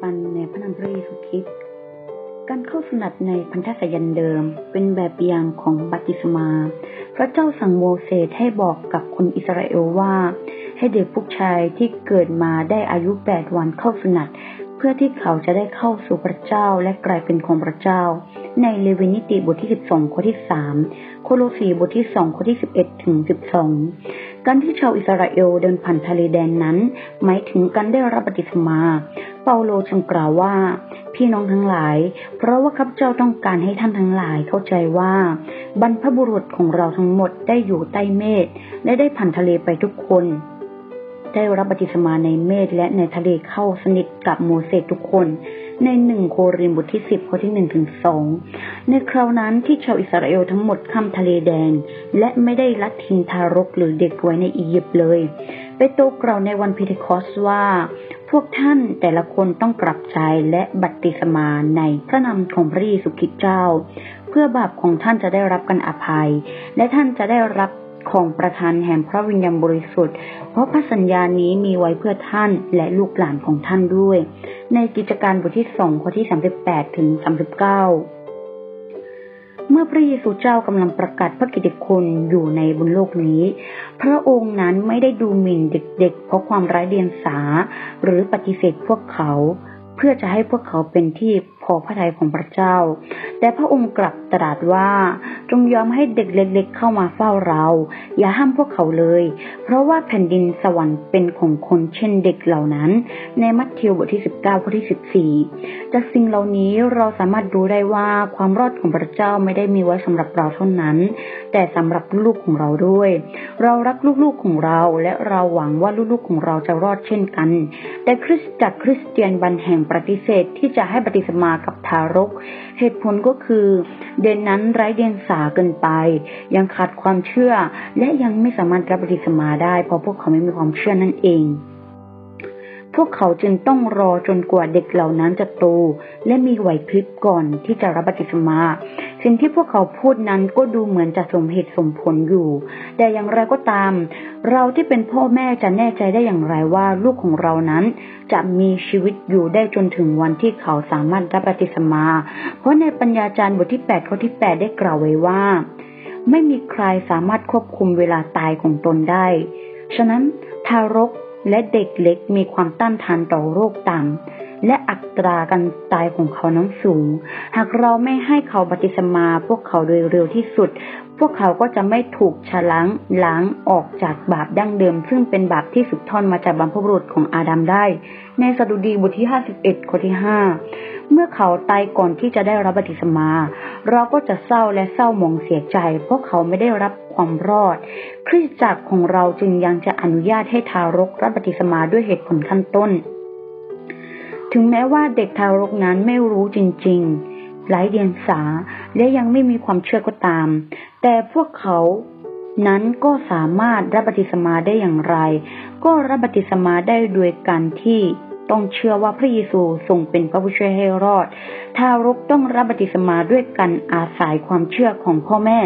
การแบ่งปันในพระนามพระเยซูคริสต์การเข้าสนัดในพันธสัญญาเดิม เป็นแบบอย่างของบัติสมา พระเจ้าสั่งโมเสสให้บอกกับคนอิสราเอลว่า ให้เด็กผู้ชายที่เกิดมาได้อายุแปดวันเข้าสนัดเพื่อที่เขาจะได้เข้าสู่พระเจ้าและกลายเป็นของพระเจ้า ในเลวินิติบทที่12ข้อที่3โคโลสีบทที่2ข้อที่11ถึง12การที่ชาวอิสราเอลเดินผ่านทะเลแดนนั้น หมายถึงการได้รับบัติศมา เปาโลจึงกล่าวว่า พี่น้องทั้งหลาย เพราะว่าข้าพเจ้าต้องการให้ท่านทั้งหลายเข้าใจว่า บรรพบุรุษของเราทั้งหมดได้อยู่ใต้เมฆและได้ผ่านทะเลไปทุกคน ได้รับบัติศมาในเมฆและในทะเลเข้าสนิทกับโมเสสทุกคนในหนึ่งโครินบทที่สิบข้อที่หนึ่งถึงสองในคราวนั้นที่ชาวอิสราเอลทั้งหมดข้ามทะเลแดง และไม่ได้ลัดทิ้งทารกหรือเด็กไว้ในอียิปต์เลยเปโตรกล่าวในวันพิเทคอสว่า พวกท่านแต่ละคนต้องกลับใจและบัติสมาในพระนามของพระเยซูคริสต์เจ้า เพื่อบาปของท่านจะได้รับการอภัย และท่านจะได้รับของประทานแห่งพระวิญญาณบริสุทธิ์ เพราะพระสัญญานี้มีไว้เพื่อท่านและลูกหลานของท่านด้วย ในกิจการบทที่สองข้อที่สามสิบแปดถึงสามสิบเก้า เมื่อพระเยซูเจ้ากำลังประกาศพระกิตติคุณอยู่ในบนโลกนี้ พระองค์นั้นไม่ได้ดูหมิ่นเด็กๆ เพราะความไร้เดียงสา หรือปฏิเสธพวกเขา เพื่อจะให้พวกเขาเป็นที่พอพระทัยของพระเจ้า แต่พระองค์กลับตรัสว่า จงยอมให้เด็กเล็กๆเข้ามาเฝ้าเรา อย่าห้ามพวกเขาเลย เพราะว่าแผ่นดินสวรรค์เป็นของคนเช่นเด็กเหล่านั้น ในมัทธิวบทที่ 19ข้อที่ 14 จากสิ่งเหล่านี้เราสามารถรู้ได้ว่าความรอดของพระเจ้าไม่ได้มีไว้สำหรับเราเท่านั้น แต่สำหรับลูกของเราด้วย เรารักลูกๆของเราและเราหวังว่าลูกๆของเราจะรอดเช่นกัน แต่คริสตจักรคริสเตียนบันแห่งปฏิเสธที่จะให้ปฏิสมากับทารก เหตุผลก็คือ เด่นนั้นไร้เดียงสาเกินไป ยังขาดความเชื่อ และยังไม่สามารถรับปฏิสมาได้ เพราะพวกเขาไม่มีความเชื่อนั่นเองพวกเขาจึงต้องรอจนกว่าเด็กเหล่านั้นจะโต และมีไหวพริบก่อนที่จะรับปฏิสมา สิ่งที่พวกเขาพูดนั้นก็ดูเหมือนจะสมเหตุสมผลอยู่ แต่อย่างไรก็ตาม เราที่เป็นพ่อแม่จะแน่ใจได้อย่างไรว่าลูกของเรานั้น จะมีชีวิตอยู่ได้จนถึงวันที่เขาสามารถรับปฏิสมา เพราะในปัญญาจารย์บทที่8ข้อที่ 8 ได้กล่าวไว้ว่า ไม่มีใครสามารถควบคุมเวลาตายของตนได้ ฉะนั้นทารกและเด็กเล็กมีความต้านทานต่อโรคต่ำ และอัตราการตายของเขานั้นสูง หากเราไม่ให้เขาปฏิสมาพวกเขาโดยเร็วที่สุด พวกเขาก็จะไม่ถูกฉล้างล้างออกจากบาปดั้งเดิม ซึ่งเป็นบาปที่สืบทอดมาจากบรรพบุรุษของอาดัมได้ ในสดุดีบทที่ 51 ข้อที่ 5 เมื่อเขาตายก่อนที่จะได้รับบัติสมา เราก็จะเศร้าและเศร้าหมองเสียใจ เพราะเขาไม่ได้รับความรอด คริสตจักรของเราจึงยังจะอนุญาตให้ทารกรับบัติสมาด้วยเหตุผลขั้นต้น ถึงแม้ว่าเด็กทารกนั้นไม่รู้จริงๆไร้เดียงสาและยังไม่มีความเชื่อก็ตาม แต่พวกเขานั้นก็สามารถรับบัติสมาได้อย่างไร ก็รับบัติสมาได้โดยการที่ต้องเชื่อว่าพระเยซูทรงเป็นพระผู้ช่วยให้รอด ทารกต้องรับบัติสมาด้วยการอาศัยความเชื่อของพ่อแม่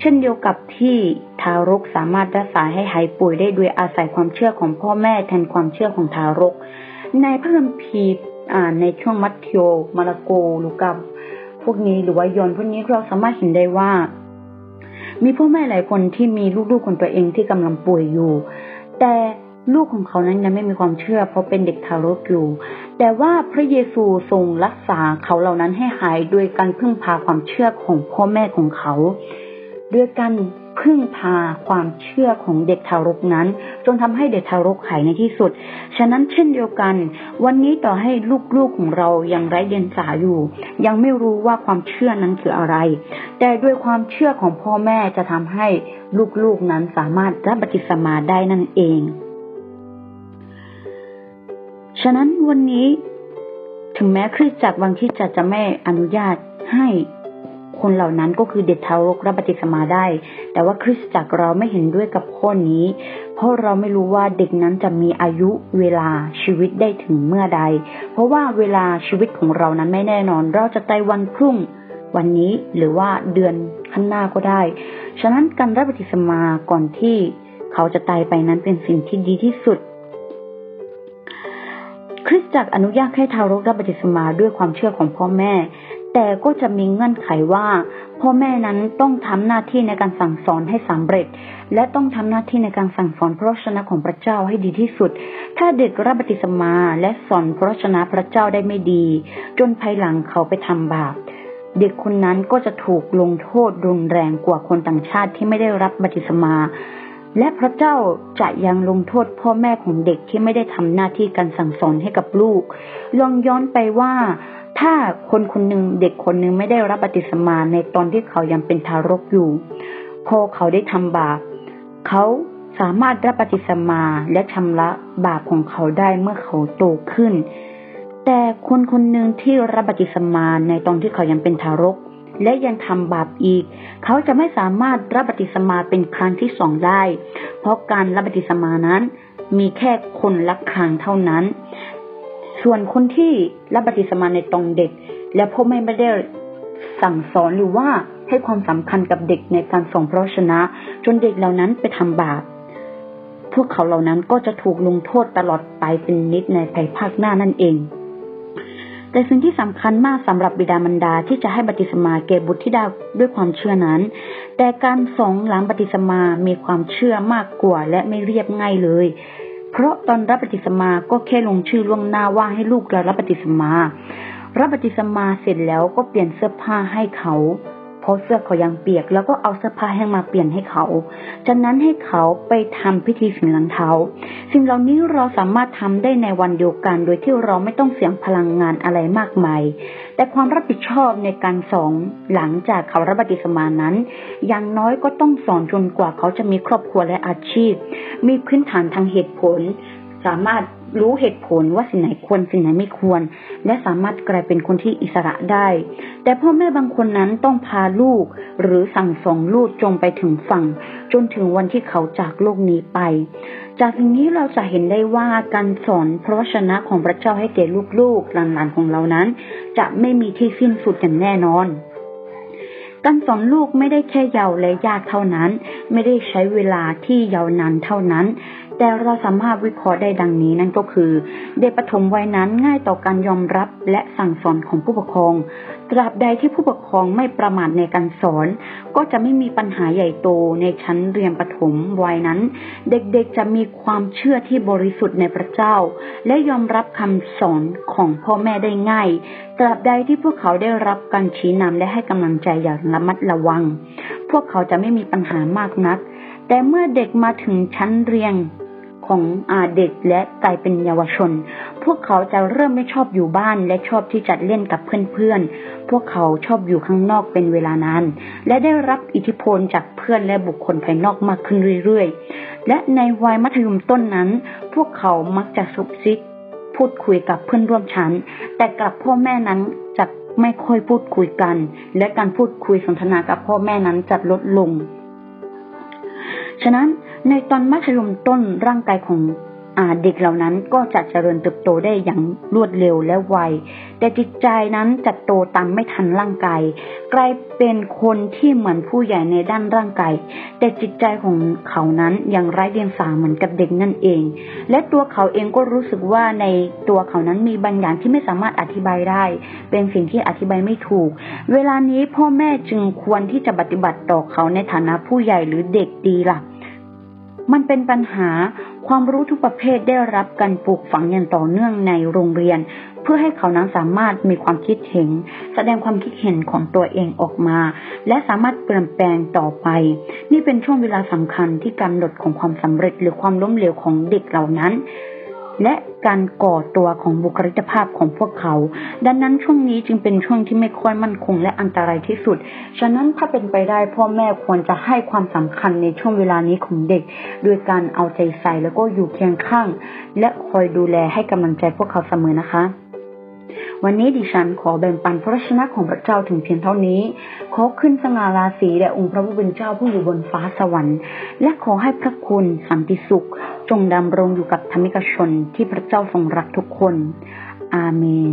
เช่นเดียวกับที่ทารกสามารถรักษาให้หายป่วยได้โดยอาศัยความเชื่อของพ่อแม่แทนความเชื่อของทารก ในพระคัมภีร์ในช่วงมัทธิวมาระโกลูกาพวกนี้หรือว่ายอนพวกนี้เราสามารถเห็นได้ว่า มีพ่อแม่หลายคนที่มีลูกๆของตัวเองที่กำลังป่วยอยู่ แต่ลูกของเขานั้นยังไม่มีความเชื่อ เพราะเป็นเด็กทารกอยู่ แต่ว่าพระเยซูทรงรักษาเขาเหล่านั้นให้หายโดยการพึ่งพาความเชื่อของพ่อแม่ของเขา ด้วยการ พึ่งพาความเชื่อของเด็กทารกนั้น จนทำให้เด็กทารกหายในที่สุด ฉะนั้นเช่นเดียวกัน วันนี้ต่อให้ลูกๆของเรายังไร้เดียงสาอยู่ ยังไม่รู้ว่าความเชื่อนั้นคืออะไร แต่ด้วยความเชื่อของพ่อแม่จะทำให้ลูกๆนั้นสามารถรับบัติศมาได้นั่นเอง ฉะนั้นวันนี้ถึงแม้คริสตจักรบางที่จะจะไม่อนุญาตให้ คนเหล่านั้นก็คือเด็กทารกรับบัติศมาได้ แต่ว่าคริสตจักรเราไม่เห็นด้วยกับข้อนี้ เพราะเราไม่รู้ว่าเด็กนั้นจะมีอายุเวลาชีวิตได้ถึงเมื่อใด เพราะว่าเวลาชีวิตของเรานั้นไม่แน่นอน เราจะตายวันพรุ่งวันนี้หรือว่าเดือนข้างหน้าก็ได้ ฉะนั้นการรับบัติศมาก่อนที่เขาจะตายไปนั้นเป็นสิ่งที่ดีที่สุดคริสตจักรอนุญาตให้ทารกรับบัพติศมาด้วยความเชื่อของพ่อแม่ แต่ก็จะมีเงื่อนไขว่าพ่อแม่นั้นต้องทำหน้าที่ในการสั่งสอนให้สำเร็จ และต้องทำหน้าที่ในการสั่งสอนพระชนะของพระเจ้าให้ดีที่สุด ถ้าเด็กรับบัพติศมาและสอนพระชนะพระเจ้าได้ไม่ดี จนภายหลังเขาไปทำบาปเด็กคนนั้นก็จะถูกลงโทษรุนแรงกว่าคนต่างชาติที่ไม่ได้รับบัติศมา และพระเจ้าจะยังลงโทษพ่อแม่ของเด็กที่ไม่ได้ทำหน้าที่การสั่งสอนให้กับลูก ลองย้อนไปว่า ถ้าคนคนหนึ่งเด็กคนหนึ่งไม่ได้รับบัพติศมาในตอนที่เขายังเป็นทารกอยู่ พอเขาได้ทำบาปเขาสามารถรับบัพติศมาและชำระบาปของเขาได้เมื่อเขาโตขึ้น แต่คนคนหนึ่งที่รับบัติสมาในตอนที่เขายังเป็นทารก และยังทำบาปอีก เขาจะไม่สามารถรับบัติสมาเป็นครั้งที่สองได้ เพราะการรับบัติสมานั้นมีแค่คนละครั้งเท่านั้น ส่วนคนที่รับบัติสมาในตอนเด็ก และพ่อแม่ไม่ได้สั่งสอนหรือว่าให้ความสำคัญกับเด็กในการส่งพระชนะ จนเด็กเหล่านั้นไปทำบาปพวกเขาเหล่านั้นก็จะถูกลงโทษตลอดไปเป็นนิดในภายภาคหน้านั่นเอง แต่สิ่งที่สำคัญมากสำหรับบิดามารดาที่จะให้บัติสมาแก่บุตรที่ได้ด้วยความเชื่อนั้น แต่การสองหลังบัติสมามีความเชื่อมากกว่าและไม่เรียบง่ายเลย เพราะตอนรับปฏิสมาก็แค่ลงชื่อล่วงหน้าว่าให้ลูกเรารับปฏิสมา รับปฏิสมาเสร็จแล้วก็เปลี่ยนเสื้อผ้าให้เขา ราะเสื้อเขายังเปียก แล้วก็เอาเสื้อผ้าแห้งมาเปลี่ยนให้เขา จากนั้นให้เขาไปทำพิธีสิ่งหลังเท้า สิ่งเหล่านี้เราสามารถทำได้ในวันเดียวกัน โดยที่เราไม่ต้องเสียงพลังงานอะไรมากมาย แต่ความรับผิดชอบในการสอนหลังจากเขารับบัติสมานั้น อย่างน้อยก็ต้องสอนจนกว่าเขาจะมีครอบครัวและอาชีพ มีพื้นฐานทางเหตุผล สามารถ รู้เหตุผลว่าสิ่งไหนควรสิ่งไหนไม่ควร และสามารถกลายเป็นคนที่อิสระได้ แต่พ่อแม่บางคนนั้นต้องพาลูก หรือสั่งสองลูกจงไปถึงฝั่ง จนถึงวันที่เขาจากโลกนี้ไป จากสิ่งนี้เราจะเห็นได้ว่าการสอนพระชนะของพระเจ้าให้แก่ลูกๆหลานๆของเรานั้น จะไม่มีที่สิ้นสุดอย่างแน่นอน การสอนลูกไม่ได้แค่ยาวและยากเท่านั้น ไม่ได้ใช้เวลาที่ยาวนานเท่านั้น แต่เราสามารถวิเคราะห์ได้ดังนี้นั่นก็คือ เด็กปฐมวัยนั้นง่ายต่อการยอมรับและสั่งสอนของผู้ปกครอง ตราบใดที่ผู้ปกครองไม่ประมาทในการสอน ก็จะไม่มีปัญหาใหญ่โตในชั้นเรียนปฐมวัยนั้น เด็กๆจะมีความเชื่อที่บริสุทธิ์ในพระเจ้า และยอมรับคำสอนของพ่อแม่ได้ง่าย ตราบใดที่พวกเขาได้รับการชี้นำและให้กำลังใจอย่างระมัดระวัง พวกเขาจะไม่มีปัญหามากนัก แต่เมื่อเด็กมาถึงชั้นเรียน ของอาเด็กและกลายเป็นเยาวชน พวกเขาจะเริ่มไม่ชอบอยู่บ้านและชอบที่จะเล่นกับเพื่อนๆ พวกเขาชอบอยู่ข้างนอกเป็นเวลานาน และได้รับอิทธิพลจากเพื่อนและบุคคลภายนอกมากขึ้นเรื่อยๆ และในวัยมัธยมต้นนั้น พวกเขามักจะซุบซิบพูดคุยกับเพื่อนร่วมชั้น แต่กับพ่อแม่นั้นจะไม่ค่อยพูดคุยกัน และการพูดคุยสนทนากับพ่อแม่นั้นจะลดลง ฉะนั้น ในตอนมัธยมต้นร่างกายของเด็กเหล่านั้นก็จะเจริญเติบโตได้อย่างรวดเร็วและไว แต่จิตใจนั้นจะโตตามไม่ทันร่างกาย กลายเป็นคนที่เหมือนผู้ใหญ่ในด้านร่างกาย แต่จิตใจของเขานั้นยังไร้เดียงสาเหมือนกับเด็กนั่นเอง และตัวเขาเองก็รู้สึกว่าในตัวเขานั้นมีบางอย่างที่ไม่สามารถอธิบายได้ เป็นสิ่งที่อธิบายไม่ถูก เวลานี้พ่อแม่จึงควรที่จะปฏิบัติต่อเขาในฐานะผู้ใหญ่หรือเด็กดีล่ะ มันเป็นปัญหาความรู้ทุกประเภทได้รับการปลูกฝังอย่างต่อเนื่องในโรงเรียน เพื่อให้เขานั้นสามารถมีความคิดเห็น แสดงความคิดเห็นของตัวเองออกมา และสามารถเปลี่ยนแปลงต่อไป นี่เป็นช่วงเวลาสำคัญที่กำหนดของความสำเร็จหรือความล้มเหลวของเด็กเหล่านั้น และการก่อตัวของบุคลิกภาพของพวกเขา ดังนั้นช่วงนี้จึงเป็นช่วงที่ไม่ค่อยมั่นคงและอันตรายที่สุด ฉะนั้นถ้าเป็นไปได้พ่อแม่ควรจะให้ความสำคัญในช่วงเวลานี้ของเด็ก โดยการเอาใจใส่แล้วก็อยู่เคียงข้าง และคอยดูแลให้กำลังใจพวกเขาเสมอนะคะ วันนี้ดิฉันขอแบ่งปันพระชนะของพระเจ้าถึงเพียงเท่านี้ ขอขึ้นสง่าราศีแด่องค์พระผู้เป็นเจ้าผู้อยู่บนฟ้าสวรรค์ และขอให้พระคุณสันติสุข จงดำรงอยู่กับธรรมิกชนที่พระเจ้าทรงรักทุกคน อาเมน